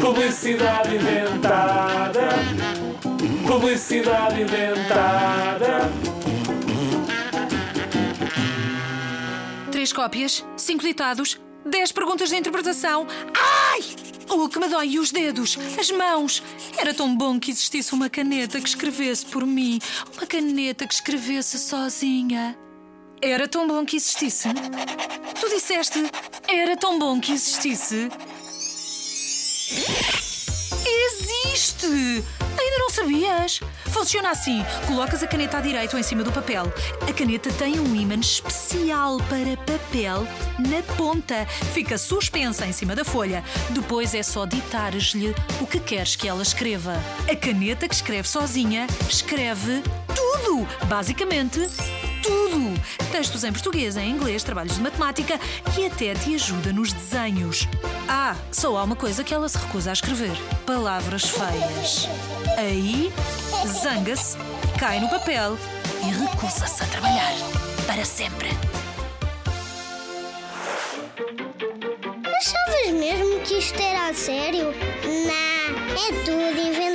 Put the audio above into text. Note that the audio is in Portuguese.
Publicidade inventada. Publicidade inventada. Três cópias, cinco ditados, dez perguntas de interpretação. Ai! O que me dói os dedos, as mãos. Era tão bom que existisse uma caneta que escrevesse por mim. Uma caneta que escrevesse sozinha. Era tão bom que existisse. Tu disseste, era tão bom que existisse. Existe! Ainda não sabias? Funciona assim: colocas a caneta à direita ou em cima do papel. A caneta tem um ímã especial para papel na ponta. Fica suspensa em cima da folha. Depois é só ditares-lhe o que queres que ela escreva. A caneta que escreve sozinha escreve tudo! Basicamente, tudo! Textos em português, em inglês, trabalhos de matemática e até te ajuda nos desenhos. Ah, só há uma coisa que ela se recusa a escrever: palavras feias. Aí, zanga-se, cai no papel e recusa-se a trabalhar. Para sempre. Achavas mesmo que isto era a sério? Não, é tudo inventado.